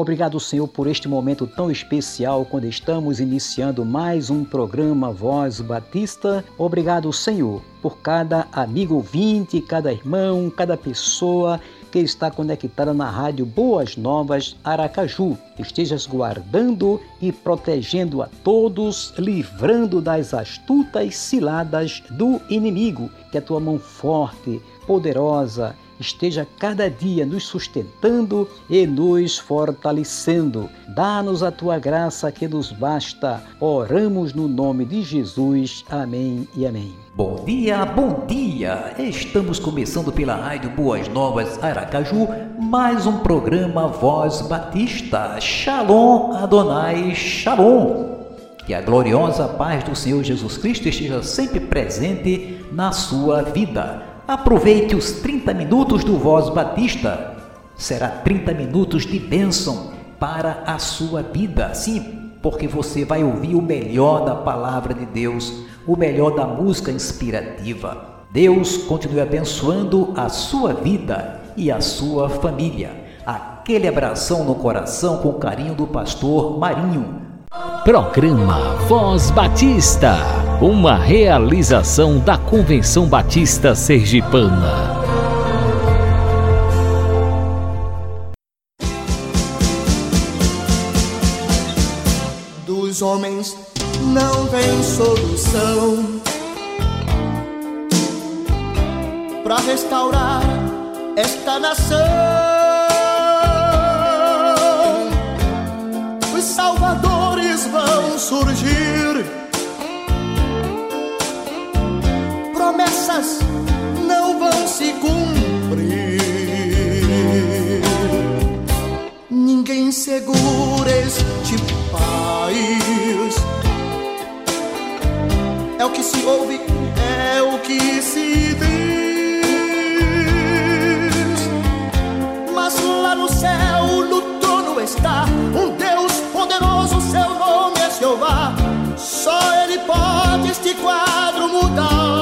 Obrigado, Senhor, por este momento tão especial quando estamos iniciando mais um programa Voz Batista. Obrigado, Senhor, por cada amigo ouvinte, cada irmão, cada pessoa que está conectada na rádio Boas Novas Aracaju. Estejas guardando e protegendo a todos, livrando das astutas ciladas do inimigo. Que a tua mão forte, poderosa, esteja cada dia nos sustentando e nos fortalecendo. Dá-nos a tua graça que nos basta. Oramos no nome de Jesus. Amém e amém. Bom dia, bom dia! Estamos começando pela Rádio Boas Novas Aracaju mais um programa Voz Batista. Shalom Adonai Shalom! Que a gloriosa paz do Senhor Jesus Cristo esteja sempre presente na sua vida. Aproveite os 30 minutos do Voz Batista. Será 30 minutos de bênção para a sua vida. Sim, porque você vai ouvir o melhor da palavra de Deus, o melhor da música inspirativa. Deus continue abençoando a sua vida e a sua família. Aquele abração no coração com carinho do pastor Marinho. Programa Voz Batista uma realização da Convenção Batista Sergipana. Dos homens não tem solução para restaurar esta nação. Os salvadores vão surgir promessas não vão se cumprir. Ninguém segura este país. É o que se ouve, é o que se diz. Mas lá no céu, no trono está um Deus poderoso, seu nome é Jeová. Só Ele pode este quadro mudar.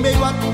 meio a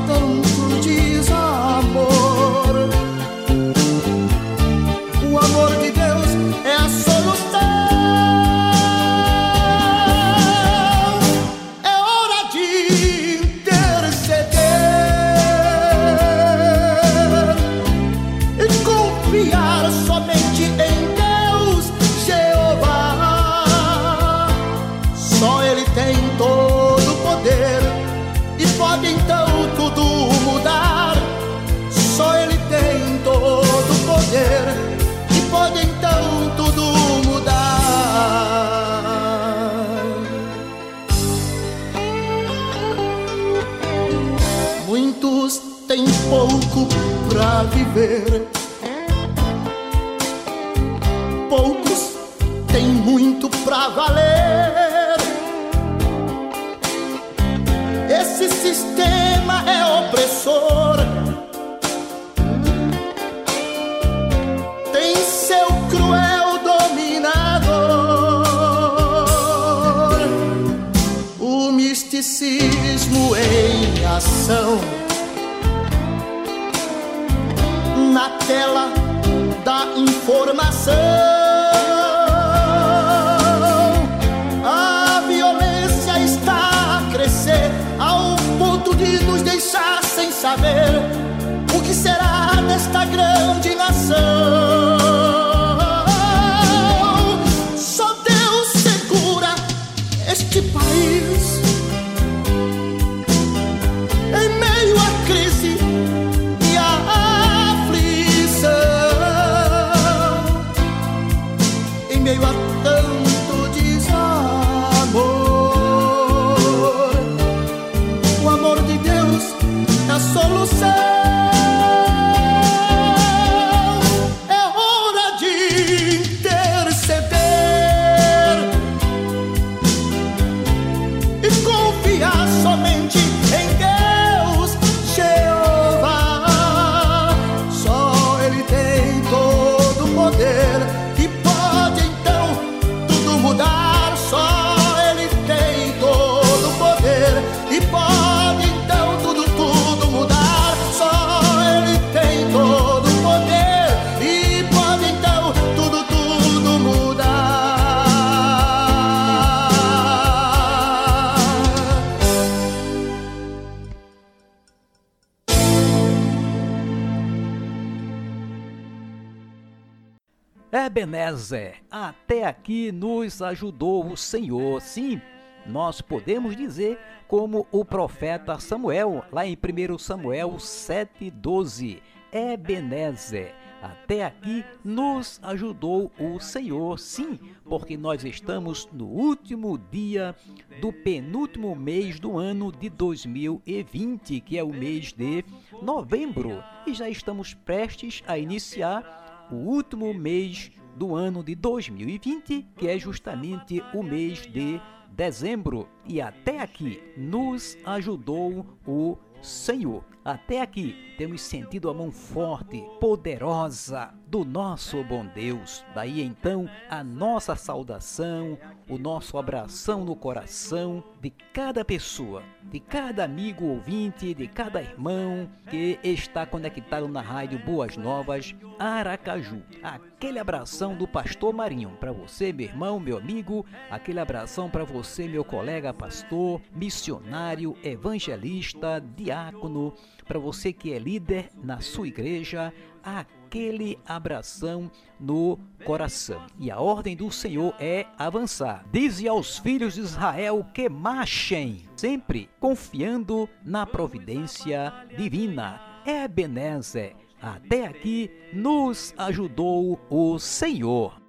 viver. Poucos têm muito pra valer. Esse sistema é opressor. Tem seu cruel dominador. O misticismo em ação tela da informação. A violência está a crescer ao ponto de nos deixar sem saber o que será desta grande nação. E pode então tudo, tudo mudar. Só ele tem todo o poder. E pode então tudo, tudo mudar. Ebenezer, até aqui nos ajudou o Senhor. Sim nós podemos dizer como o profeta Samuel, lá em 1 Samuel 7,12. Ebenezer, até aqui nos ajudou o Senhor, sim, porque nós estamos no último dia do penúltimo mês do ano de 2020, que é o mês de novembro, e já estamos prestes a iniciar o último mês do ano de 2020, que é justamente o mês de dezembro. E até aqui nos ajudou o Senhor. Até aqui temos sentido a mão forte, poderosa do nosso bom Deus. Daí então a nossa saudação, o nosso abração no coração de cada pessoa, de cada amigo ouvinte, de cada irmão que está conectado na rádio Boas Novas Aracaju. Aquele abração do pastor Marinho para você, meu irmão, meu amigo, aquele abração para você, meu colega pastor, missionário, evangelista, diácono, para você que é líder na sua igreja, aquele abração no coração. E a ordem do Senhor é avançar. Dize aos filhos de Israel que marchem, sempre confiando na providência divina. Ebenezer, até aqui nos ajudou o Senhor.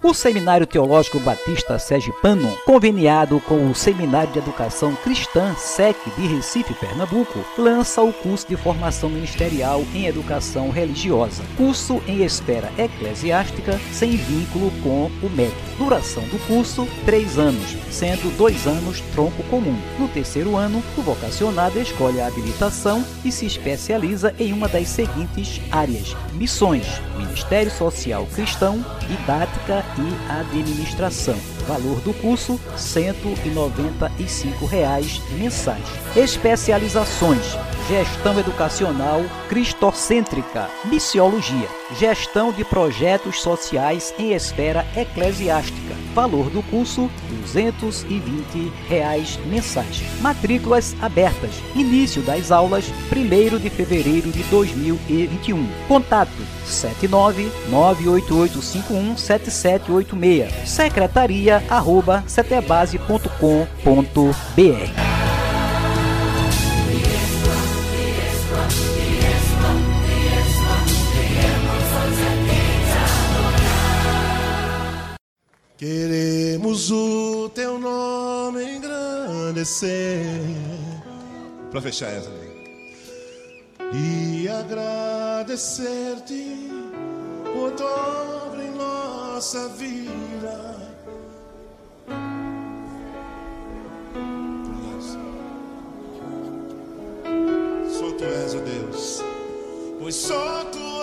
O Seminário Teológico Batista Sergipano, conveniado com o Seminário de Educação Cristã SEC de Recife, Pernambuco, lança o curso de formação ministerial em educação religiosa. Curso em esfera eclesiástica, sem vínculo com o médico. Duração do curso: três anos, sendo dois anos tronco comum. No terceiro ano, o vocacionado escolhe a habilitação e se especializa em uma das seguintes áreas: missões, Ministério Social Cristão, didática e administração. Valor do curso 195 reais mensais. Especializações: Gestão Educacional Cristocêntrica, Missiologia, Gestão de Projetos Sociais em Esfera Eclesiástica. Valor do curso 220 reais mensais. Matrículas abertas. Início das aulas 1 de fevereiro de 2021. Contato 79988517786. Secretaria arroba cetebase.com.br. Queremos o teu nome engrandecer. Para fechar essa E agradecer-te por tua obra em nossa vida. Tu és o Deus, pois só tu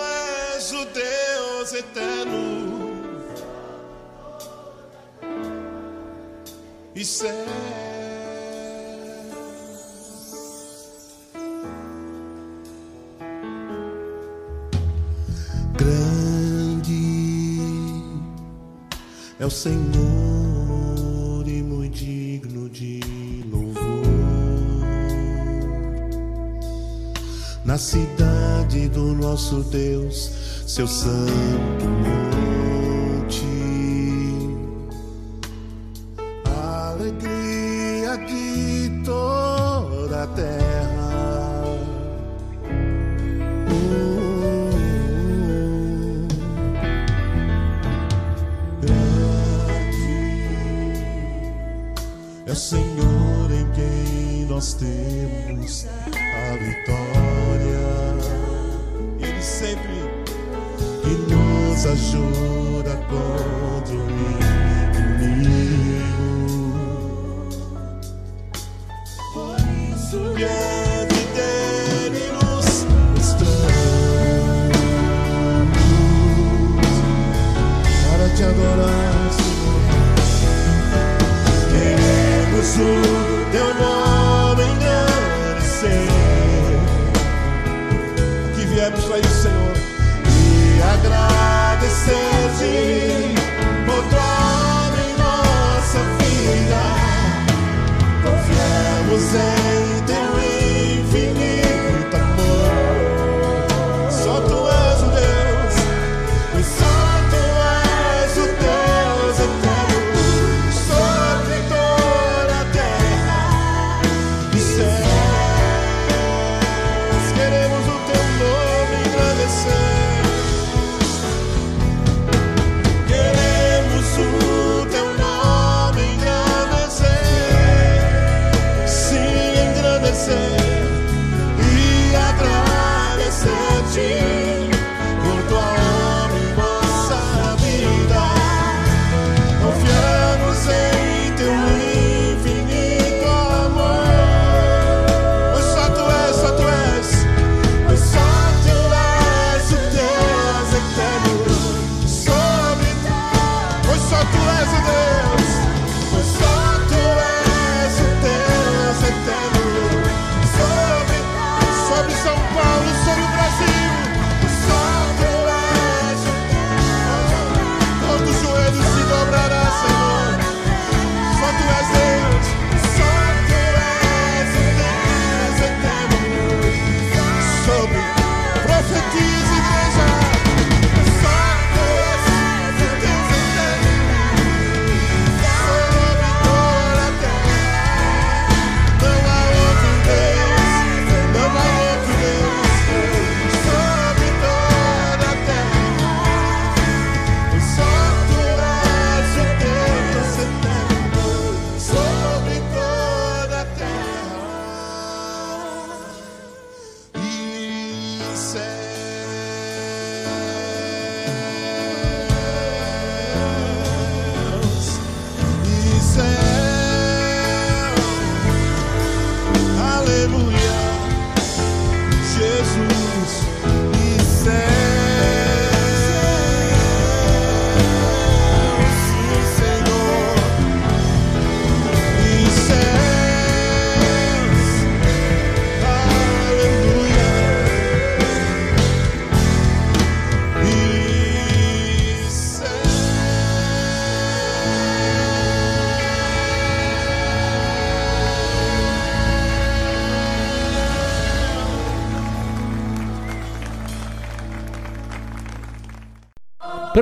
és o Deus eterno. E céu. Grande é o Senhor Na cidade do nosso Deus, seu santo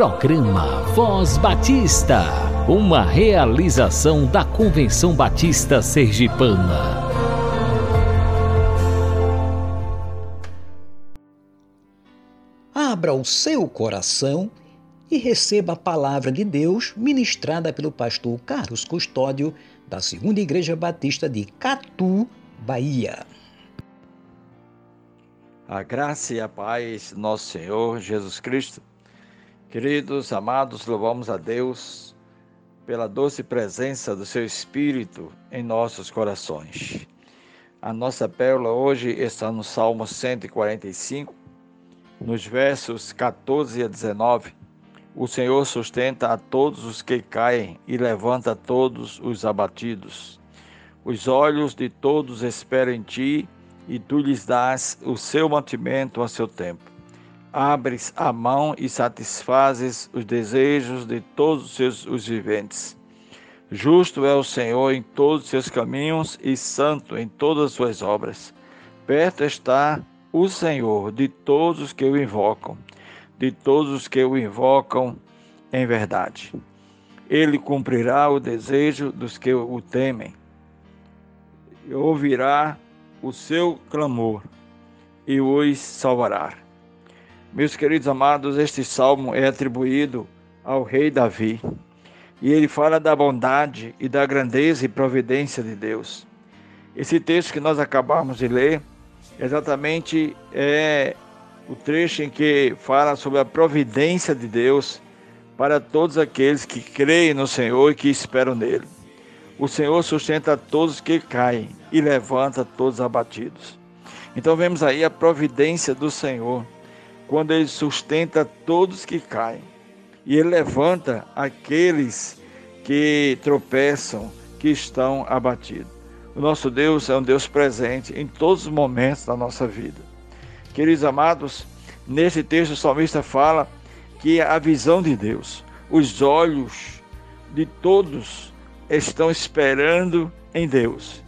Programa Voz Batista, uma realização da Convenção Batista Sergipana. Abra o seu coração e receba a palavra de Deus ministrada pelo pastor Carlos Custódio, da Segunda Igreja Batista de Catu, Bahia. A graça e a paz, nosso Senhor Jesus Cristo Queridos, amados, louvamos a Deus pela doce presença do Seu Espírito em nossos corações. A nossa pérola hoje está no Salmo 145, nos versos 14 a 19. O Senhor sustenta a todos os que caem e levanta todos os abatidos. Os olhos de todos esperam em ti e tu lhes dás o seu mantimento a seu tempo abres a mão e satisfazes os desejos de todos os seus os viventes. Justo é o Senhor em todos os seus caminhos e santo em todas as suas obras. Perto está o Senhor de todos os que o invocam, de todos os que o invocam em verdade. Ele cumprirá o desejo dos que o temem, ouvirá o seu clamor e os salvará. Meus queridos amados, este salmo é atribuído ao rei Davi. E ele fala da bondade e da grandeza e providência de Deus. Esse texto que nós acabamos de ler, exatamente é o trecho em que fala sobre a providência de Deus para todos aqueles que creem no Senhor e que esperam nele. O Senhor sustenta todos que caem e levanta todos abatidos. Então vemos aí a providência do Senhor quando ele sustenta todos que caem. E ele levanta aqueles que tropeçam, que estão abatidos. O nosso Deus é um Deus presente em todos os momentos da nossa vida. Queridos amados, nesse texto o salmista fala que a visão de Deus, os olhos de todos estão esperando em Deus.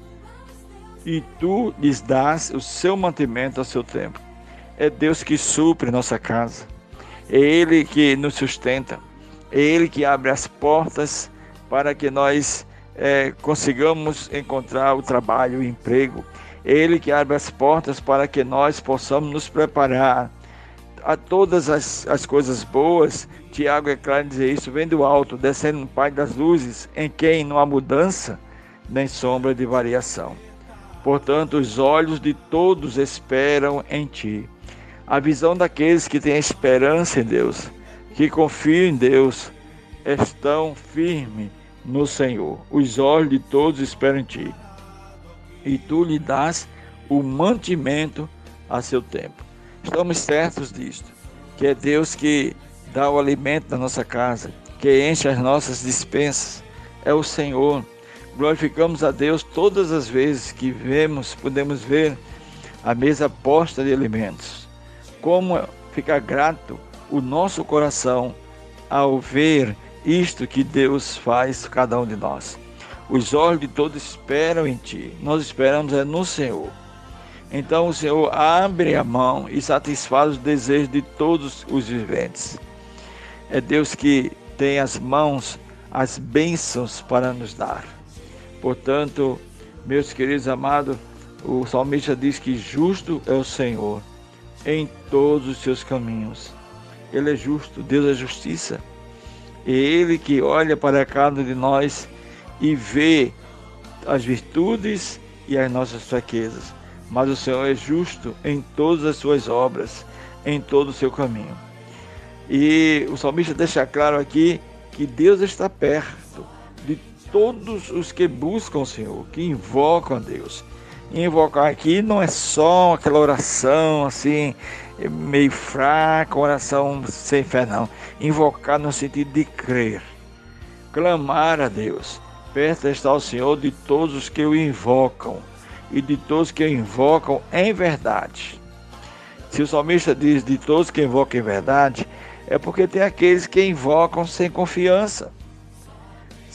E tu lhes dás o seu mantimento a seu tempo. É Deus que supre nossa casa. É Ele que nos sustenta. É Ele que abre as portas para que nós é, consigamos encontrar o trabalho, o emprego. É Ele que abre as portas para que nós possamos nos preparar a todas as, as coisas boas. Tiago é claro dizer isso, vem do alto, descendo no Pai das luzes, em quem não há mudança nem sombra de variação. Portanto, os olhos de todos esperam em Ti. A visão daqueles que têm esperança em Deus, que confiam em Deus, estão firmes no Senhor. Os olhos de todos esperam em ti. E tu lhe dás o mantimento a seu tempo. Estamos certos disto, que é Deus que dá o alimento da nossa casa, que enche as nossas dispensas. É o Senhor. Glorificamos a Deus todas as vezes que vemos, podemos ver a mesa posta de alimentos como fica grato o nosso coração ao ver isto que Deus faz cada um de nós. Os olhos de todos esperam em Ti. Nós esperamos é no Senhor. Então o Senhor abre a mão e satisfaz os desejos de todos os viventes. É Deus que tem as mãos, as bênçãos para nos dar. Portanto, meus queridos amados, o salmista diz que justo é o Senhor em todos os seus caminhos. Ele é justo, Deus é justiça. É Ele que olha para cada um de nós e vê as virtudes e as nossas fraquezas. Mas o Senhor é justo em todas as suas obras, em todo o seu caminho. E o salmista deixa claro aqui que Deus está perto todos os que buscam o Senhor, que invocam a Deus invocar aqui não é só aquela oração assim, meio fraca, oração sem fé, não. Invocar no sentido de crer, clamar a Deus. Perto está o Senhor de todos os que o invocam e de todos que o invocam em verdade. Se o salmista diz de todos que invocam em verdade, é porque tem aqueles que invocam sem confiança,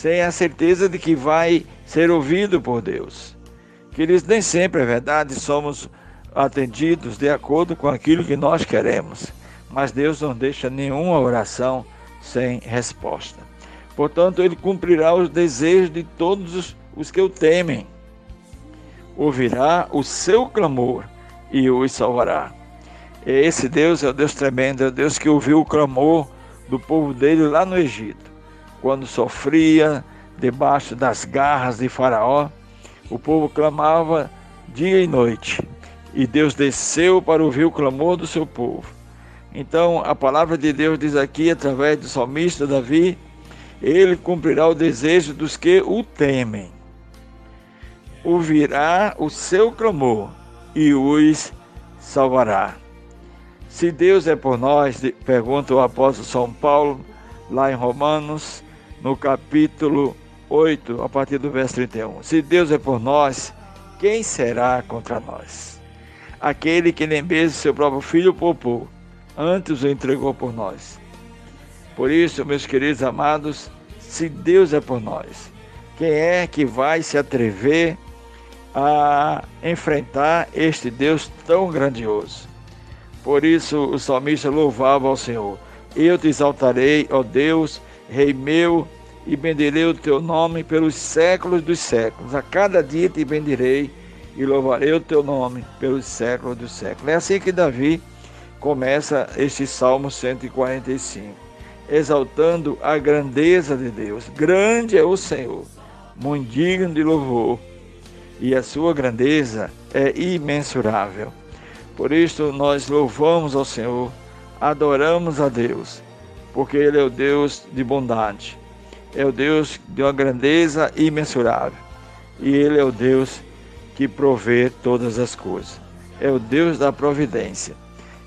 sem a certeza de que vai ser ouvido por Deus. Queridos, nem sempre é verdade, somos atendidos de acordo com aquilo que nós queremos, mas Deus não deixa nenhuma oração sem resposta. Portanto, ele cumprirá os desejos de todos os que o temem. Ouvirá o seu clamor e os salvará. Esse Deus é o Deus tremendo, é o Deus que ouviu o clamor do povo dele lá no Egito, quando sofria debaixo das garras de Faraó. O povo clamava dia e noite, e Deus desceu para ouvir o clamor do seu povo. Então, a palavra de Deus diz aqui, através do salmista Davi, ele cumprirá o desejo dos que o temem. Ouvirá o seu clamor e os salvará. Se Deus é por nós, pergunta o apóstolo São Paulo, lá em Romanos, no capítulo 8, a partir do verso 31. Se Deus é por nós, quem será contra nós? Aquele que nem mesmo seu próprio filho poupou, antes o entregou por nós. Por isso, meus queridos amados, se Deus é por nós, quem é que vai se atrever a enfrentar este Deus tão grandioso? Por isso, o salmista louvava ao Senhor: Eu te exaltarei, ó Deus, Rei meu, e bendirei o teu nome pelos séculos dos séculos. A cada dia te bendirei e louvarei o teu nome pelos séculos dos séculos. É assim que Davi começa este Salmo 145, exaltando a grandeza de Deus. Grande é o Senhor, muito digno de louvor, e a sua grandeza é imensurável. Por isso nós louvamos ao Senhor, adoramos a Deus, porque Ele é o Deus de bondade é o Deus de uma grandeza imensurável. E Ele é o Deus que provê todas as coisas. É o Deus da providência.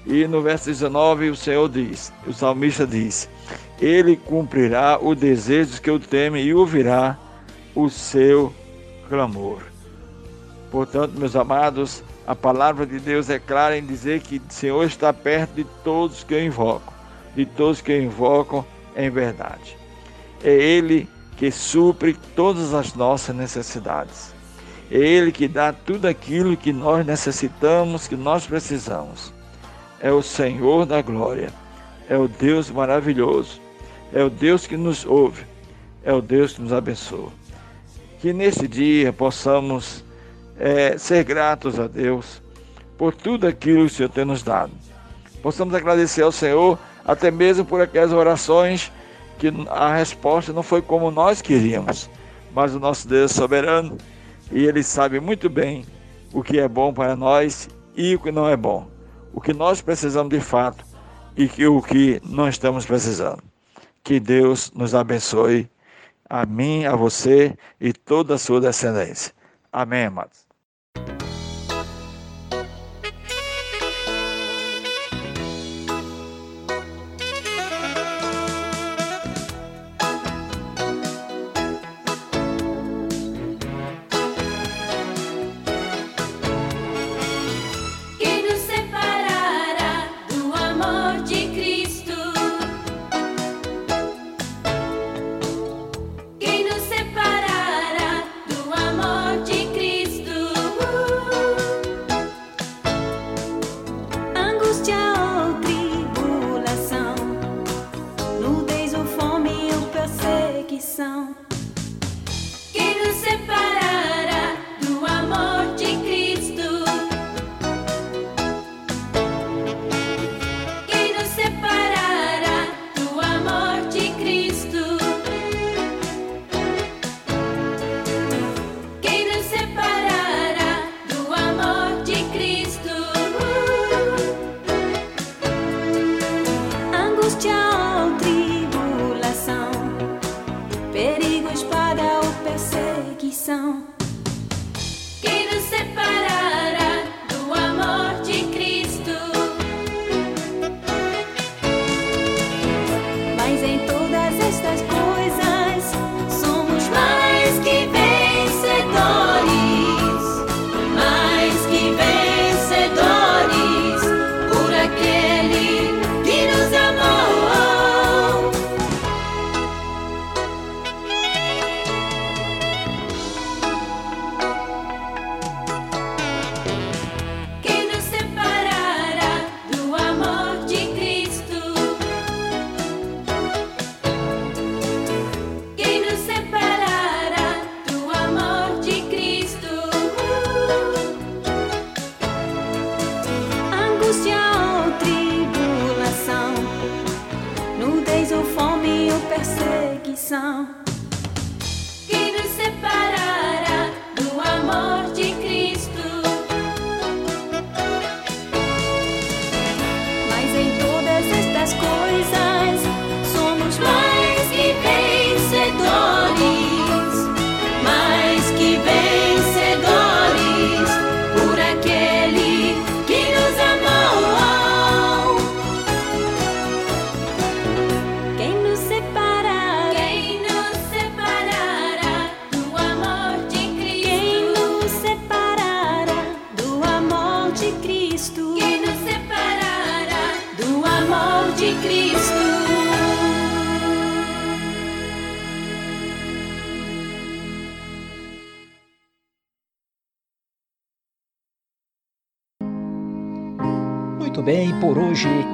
E no verso 19 o Senhor diz, o salmista diz: Ele cumprirá o desejo que eu teme e ouvirá o seu clamor. Portanto, meus amados, a palavra de Deus é clara em dizer que o Senhor está perto de todos que o invocam, de todos que invocam em verdade. É Ele que supre todas as nossas necessidades. É Ele que dá tudo aquilo que nós necessitamos, que nós precisamos. É o Senhor da glória. É o Deus maravilhoso. É o Deus que nos ouve. É o Deus que nos abençoa. Que nesse dia possamos é, ser gratos a Deus por tudo aquilo que o Senhor tem nos dado. Possamos agradecer ao Senhor até mesmo por aquelas orações que a resposta não foi como nós queríamos, mas o nosso Deus é soberano e ele sabe muito bem o que é bom para nós e o que não é bom, o que nós precisamos de fato e que, o que não estamos precisando. Que Deus nos abençoe, a mim, a você e toda a sua descendência. Amém, amados.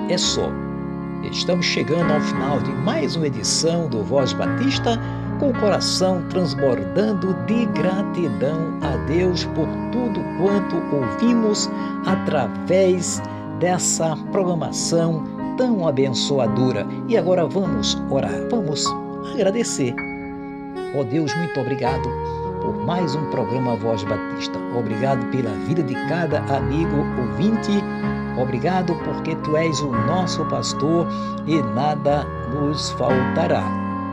É só. Estamos chegando ao final de mais uma edição do Voz Batista, com o coração transbordando de gratidão a Deus por tudo quanto ouvimos através dessa programação tão abençoadora. E agora vamos orar, vamos agradecer. Ó oh Deus, muito obrigado por mais um programa Voz Batista. Obrigado pela vida de cada amigo ouvinte. Obrigado porque tu és o nosso pastor e nada nos faltará.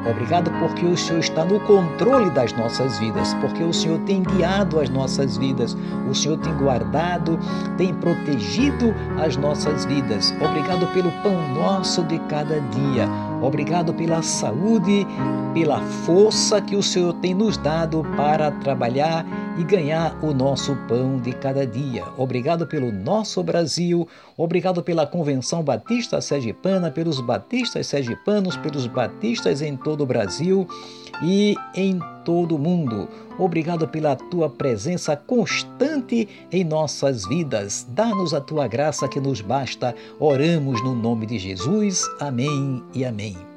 Obrigado porque o Senhor está no controle das nossas vidas, porque o Senhor tem guiado as nossas vidas, o Senhor tem guardado, tem protegido as nossas vidas. Obrigado pelo pão nosso de cada dia. Obrigado pela saúde, pela força que o Senhor tem nos dado para trabalhar e ganhar o nosso pão de cada dia. Obrigado pelo nosso Brasil, obrigado pela Convenção Batista Sergipana, pelos batistas sergipanos, pelos batistas em todo o Brasil e em todo o mundo. Obrigado pela tua presença constante em nossas vidas. Dá-nos a tua graça que nos basta. Oramos no nome de Jesus. Amém e amém.